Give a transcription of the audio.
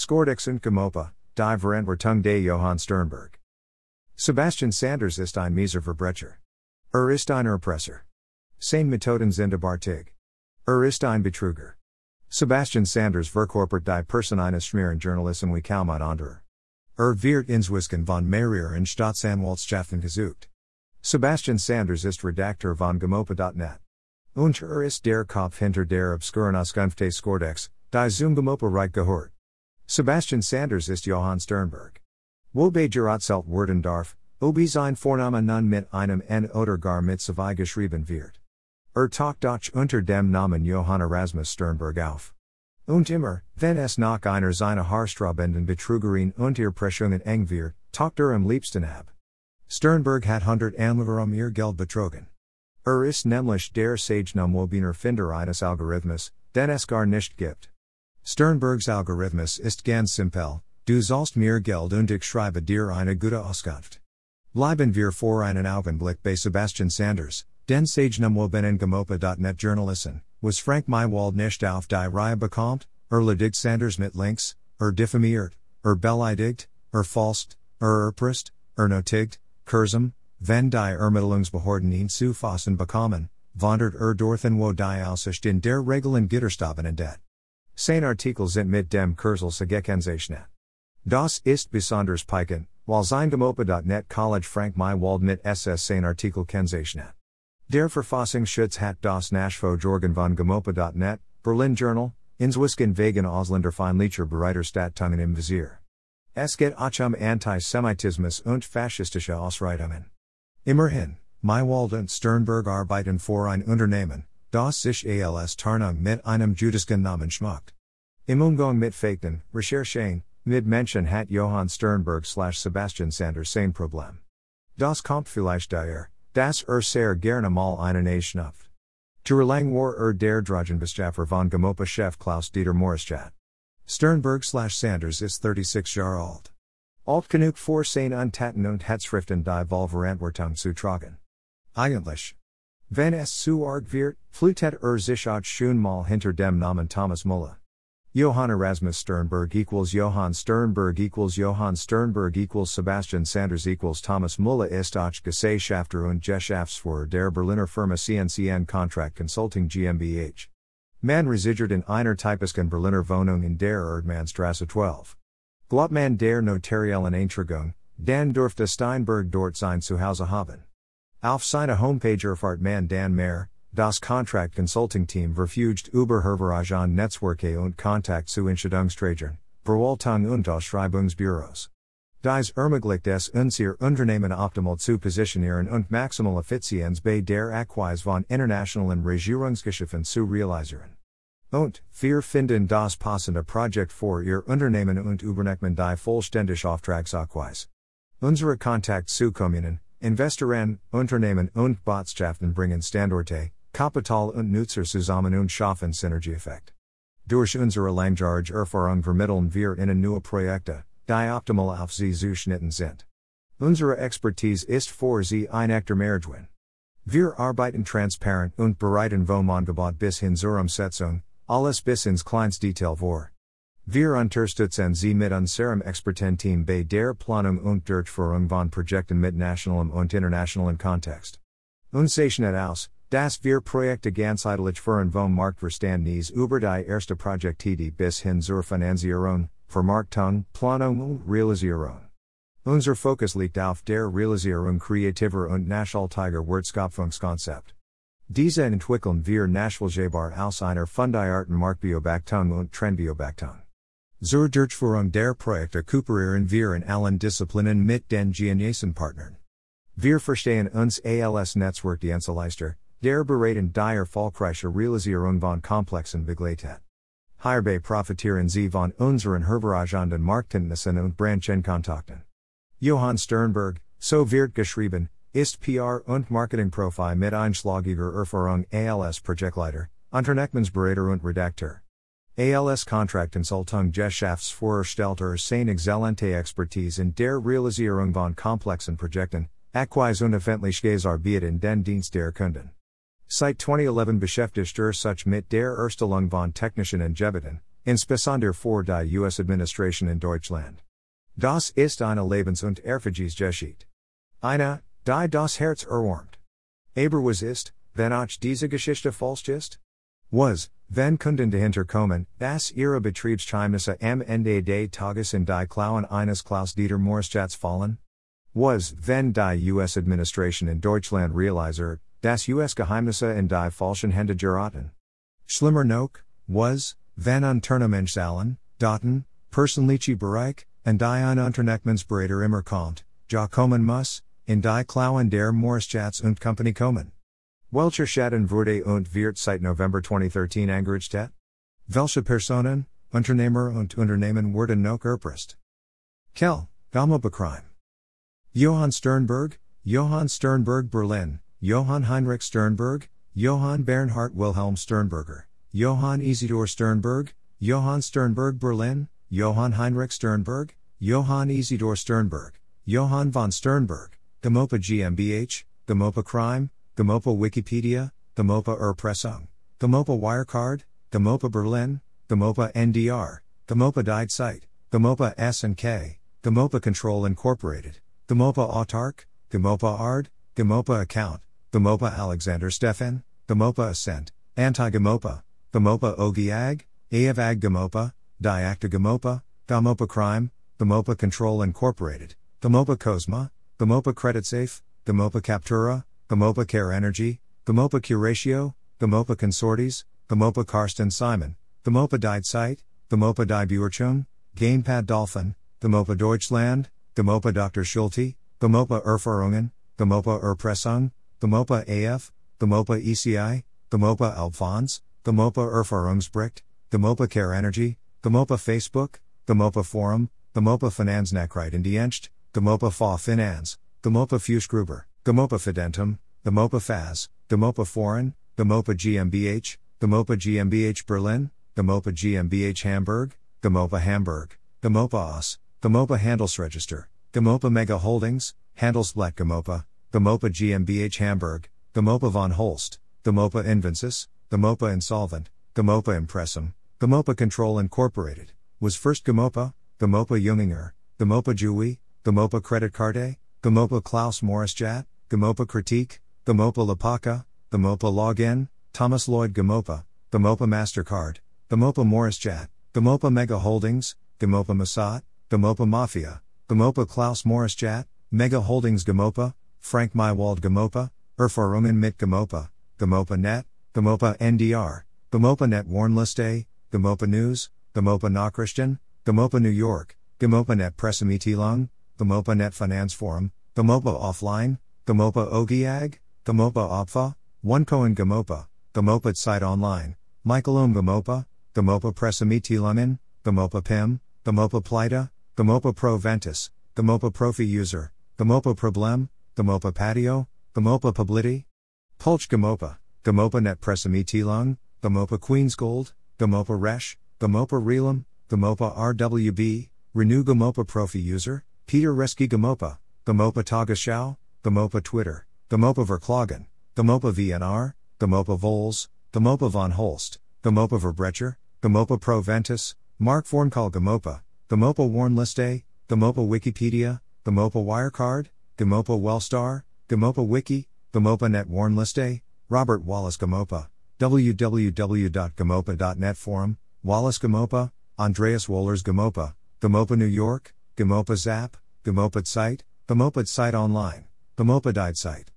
Skordex und GoMoPa, die Verantwortung de Johann Sternberg. Sebastian Sanders ist ein mieser Verbrecher. Er ist ein Erpresser. Sein Methoden sind abartig. Er ist ein Betrüger. Sebastian Sanders verkorpert die Person eines Schmierenjournalisten wie kaum ein anderer. Er wird inzwischen von mehreren Staatsanwaltschaften gesucht. Sebastian Sanders ist Redakteur von GoMoPa.net. Und er ist der Kopf hinter der obskuren Auskunfte Skordex, die zum GoMoPa Reich gehört. Sebastian Sanders ist Johann Sternberg. Wobei Geratzelt werden darf, ob sein Vorname nun mit einem N oder gar mit zwei geschrieben wird. Er taucht doch unter dem Namen Johann Erasmus Sternberg auf. Und immer, wenn es nach einer seiner Haarstrabenden Betrügerin und Erpressungen eng wird, taucht er am liebsten ab. Sternberg hat hundert Anleger um ihr Geld betrogen. Er ist nämlich der Sage Sagenumwobiner Finder eines Algorithmus, den es gar nicht gibt. Sternbergs Algorithmus ist ganz simpel, du sollst mir Geld und ich schreibe dir eine gute Auskunft. Bleiben wir vor einen Augenblick bei Sebastian Sanders, Den Sagenumwoben GoMoPa.net Journalisten, was Frank Mywald nicht auf die Reihe bekommt, er ledigt Sanders mit Links, er diffamiert, er beleidigt, er falst, er erpresst, er notigt, kurzum, wenn die Ermittlungsbehörden ihn zu fassen bekommen, wandert er dorthin wo die Aussicht in der Regeln Gitterstaben entdeckt. Sein Artikel sind mit dem Kurzel gekennzeichnet. Das ist besonders piken, weil sein College Frank Mywald mit SS sein Artikel kennzeichnet. Der Verfassungsschutz hat das jorgen von GoMoPa.net, Berlin Journal, Inzwisken wegen Ausländerfeindlicher Bereiterstatungen im Visier. Es geht auch um Antisemitismus und faschistische Ausreitungen. Immerhin, Mywald und Sternberg arbeiten vor ein Unternehmen, das sich als Tarnung mit einem jüdischen Namen schmuckt. Im Umgang mit Fakten, Recherchen, mit Menschen hat Johann Sternberg slash Sebastian Sanders sein Problem. Das kommt vielleicht daher, Das er sehr gerne mal einen A schnupft. Lang war er der Drogenbestaffer von GoMoPa Chef Klaus Dieter Maurischat. Sternberg slash Sanders is 36 Jahre alt. Alt genug für sein Untaten und Hetzschriften die Volverantwortung zu tragen. Eigentlich. Wenn es zu arg wird, flutet er sich auch schon mal hinter dem Namen Thomas Muller. Johann Erasmus Sternberg equals Johann Sternberg equals Johann Sternberg equals Sebastian Sanders equals Thomas Muller ist auch Gesellschafter und Geschäftsführer der Berliner Firma CNCN Contract Consulting GmbH. Man residiert in einer typischen Berliner Wohnung in der Erdmannstrasse 12. Glaubt man der notariellen Eintragung, dann dürfte Steinberg dort sein Zuhause haben. Auf seiner Homepage erfahrt man Dan mehr, Das Contract Consulting Team verfügt über Herveragen Netzwerke und Kontakt zu Entscheidungsträgern, Verwaltung und Ausschreibungsbüros. Dies ermöglicht es unser Unternehmen optimal zu positionieren und maximal Effizienz bei der Akquise von internationalen Regierungsgeschäften zu realisieren. Und, wir finden das passende Projekt für Ihr Unternehmen und übernehmen die vollständig Auftragsakquise. Unsere Kontakt zu Kommunen, Investoren, Unternehmen und Botschaften bringen Standorte, Kapital und Nutzer zusammen und schaffen Synergieeffekt. Durch unsere Langjarge Erfahrung vermitteln wir Ihnen neue Projekte, die optimal auf Sie zuschnitten sind. Unsere Expertise ist für Sie ein echter Mehrgewinn. Wir arbeiten transparent und bereiten vom Angebot bis hin zur Umsetzung, alles bis ins Kleinstdetail vor. Wir unterstützen mit unserem Expertenteam bei der Planung und Durchführung von Projekten mit nationalem und internationalem Kontext. Uns zeichnet aus, Das wir Projekte ganzheitlich führen vom Marktverständnis über die erste Projektidee bis hin zur Finanzierung, Vermarktung, Planung und Realisierung. Unser Fokus liegt auf der Realisierung kreativer und nachhaltiger Wertschöpfungskonzept. Diese entwickeln wir nachvollziehbar aus einer Fundierten Marktbeobachtung und Trendbeobachtung. Zur Durchführung der Projekte kooperieren wir in allen Disziplinen mit den Partnern. Wir verstehen uns als Netzwerkdienstleister, Der beraten die Erfolgreiche Realisierung von komplexen Begleitet. Hierbei profitieren Sie von unseren hervorragenden Marktkenntnissen und Branchenkontakten. Johann Sternberg, so wird geschrieben, ist PR und Marketingprofi mit einschlagiger Erfahrung als Projektleiter, Unternehmensberater und Redakteur. ALS Contract Consulting Geschäftsvorstellter seine exzellente Expertise in der Realisierung von komplexen Projekten, Acquise unöffentliches Arbeit in den Dienst der Kunden. Seit 2011 beschäftigt er sich mit der Erstellung von technischen Angebeten, Insbesondere für die US Administration in Deutschland. Das ist eine Lebens- und Erfahrungsgeschichte. Eine, die das Herz erwärmt. Aber was ist, wenn auch diese Geschichte falsch ist? Was, Van Kunden dahinter kommen, dass ihre Betriebsgeheimnisse am Ende des Tages in die Klauen eines Klaus Dieter Maurischats fallen? Was, wenn die US Administration in Deutschland realisiert, dass US Geheimnisse in die falschen Hände geraten? Schlimmer noch, was, wenn Unternehmenszahlen, Daten, personliche Bereich, und die ein Unternehmensberater immer kommt, ja kommen muss, in die Klauen der Maurischats und Company kommen. Welcher Schaden wurde und wird seit November 2013 angerichtet? Welche Personen, Unternehmer und Unternehmen wurden noch erpresst? Kell, GoMoPa Crime. Johann Sternberg, Johann Sternberg Berlin, Johann Heinrich Sternberg, Johann Bernhard Wilhelm Sternberger, Johann Isidor Sternberg, Johann Sternberg Berlin, Johann Heinrich Sternberg, Johann Isidor Sternberg, Johann von Sternberg, GoMoPa GmbH, GoMoPa Crime, GoMoPa Wikipedia, GoMoPa Erpressung, GoMoPa Wirecard, GoMoPa Berlin, GoMoPa NDR, GoMoPa Died Site, GoMoPa S&K, GoMoPa Control Incorporated, GoMoPa Autark, GoMoPa Ard, GoMoPa Account, GoMoPa Alexander Stefan, GoMoPa Ascent, Anti-GoMoPa, GoMoPa Ogiag, Aavag GoMoPa, Diacta GoMoPa, GoMoPa Crime, GoMoPa Control Incorporated, GoMoPa Cosma, GoMoPa Credit Safe, GoMoPa Captura, GoMoPa Care Energy, GoMoPa Curatio, GoMoPa Consortes, GoMoPa Karsten Simon, GoMoPa Died Site, GoMoPa Die Buerchung, GoMoPa Dolphin, GoMoPa Deutschland, GoMoPa Dr. Schulte, GoMoPa Erfahrungen, GoMoPa Erpressung, GoMoPa AF, GoMoPa ECI, GoMoPa Alphons, GoMoPa Erfahrungsbericht, GoMoPa Care Energy, GoMoPa Facebook, GoMoPa Forum, GoMoPa Finanznachrichtendienst, GoMoPa Fa Finance, GoMoPa Fußgruber. GoMoPa Fidentum, GoMoPa Faz, GoMoPa Foreign, GoMoPa GmbH, GoMoPa GmbH Berlin, GoMoPa GmbH Hamburg, GoMoPa Hamburg, GoMoPa OS, GoMoPa Handelsregister, GoMoPa Mega Holdings, Handelsblatt GoMoPa, GoMoPa GmbH Hamburg, GoMoPa von Holst, GoMoPa Invencis, GoMoPa Insolvent, GoMoPa Impressum, GoMoPa Control Incorporated, was first GoMoPa, GoMoPa Junginger, GoMoPa Jui, GoMoPa Credit Carte, GoMoPa Klaus Maurischat, GoMoPa Critique, GoMoPa Lapaka, GoMoPa Login, Thomas Lloyd GoMoPa, GoMoPa MasterCard, GoMoPa Maurischat, GoMoPa Mega Holdings, GoMoPa Masat, GoMoPa Mafia, GoMoPa Klaus Maurischat, Mega Holdings GoMoPa, Frank Mywald GoMoPa, Erfahrungen mit GoMoPa, GoMoPa Net, GoMoPa NDR, GoMoPa Net Warnliste, GoMoPa News, GoMoPa Nachrichten, GoMoPa New York, GoMoPa Net Pressemitteilung, GoMoPa Net Finance Forum, GoMoPa Offline, GoMoPa Ogiag, GoMoPa Opfa, OneCoin GoMoPa, GoMoPa Site Online, Michael Ohm GoMoPa, GoMoPa Pressemitteilungen, GoMoPa PIM, GoMoPa Plita, GoMoPa Pro Ventus, GoMoPa Profi User, GoMoPa Problem, GoMoPa Patio, GoMoPa Publity, Pulch GoMoPa, GoMoPa Net Pressemitteilung, GoMoPa Queen's Gold, GoMoPa Resh, GoMoPa Realum, GoMoPa RWB, Renew GoMoPa Profi User, Peter Reski GoMoPa, GoMoPa Tagesschau, GoMoPa Twitter, GoMoPa Verklagen, GoMoPa VNR, GoMoPa Vols, GoMoPa von Holst, GoMoPa Verbrecher, GoMoPa Pro Ventus, Mark Vornkal GoMoPa, GoMoPa Warnliste, GoMoPa Wikipedia, GoMoPa Wirecard, GoMoPa Wellstar, GoMoPa Wiki, GoMoPa Net Warnliste, Robert Wallace GoMoPa, www.gomopa.net Forum, Wallace GoMoPa, Andreas Wohlers GoMoPa, GoMoPa New York, GoMoPa Zap, Gamopad Site, Gamopad Site Online, Gamopad Site.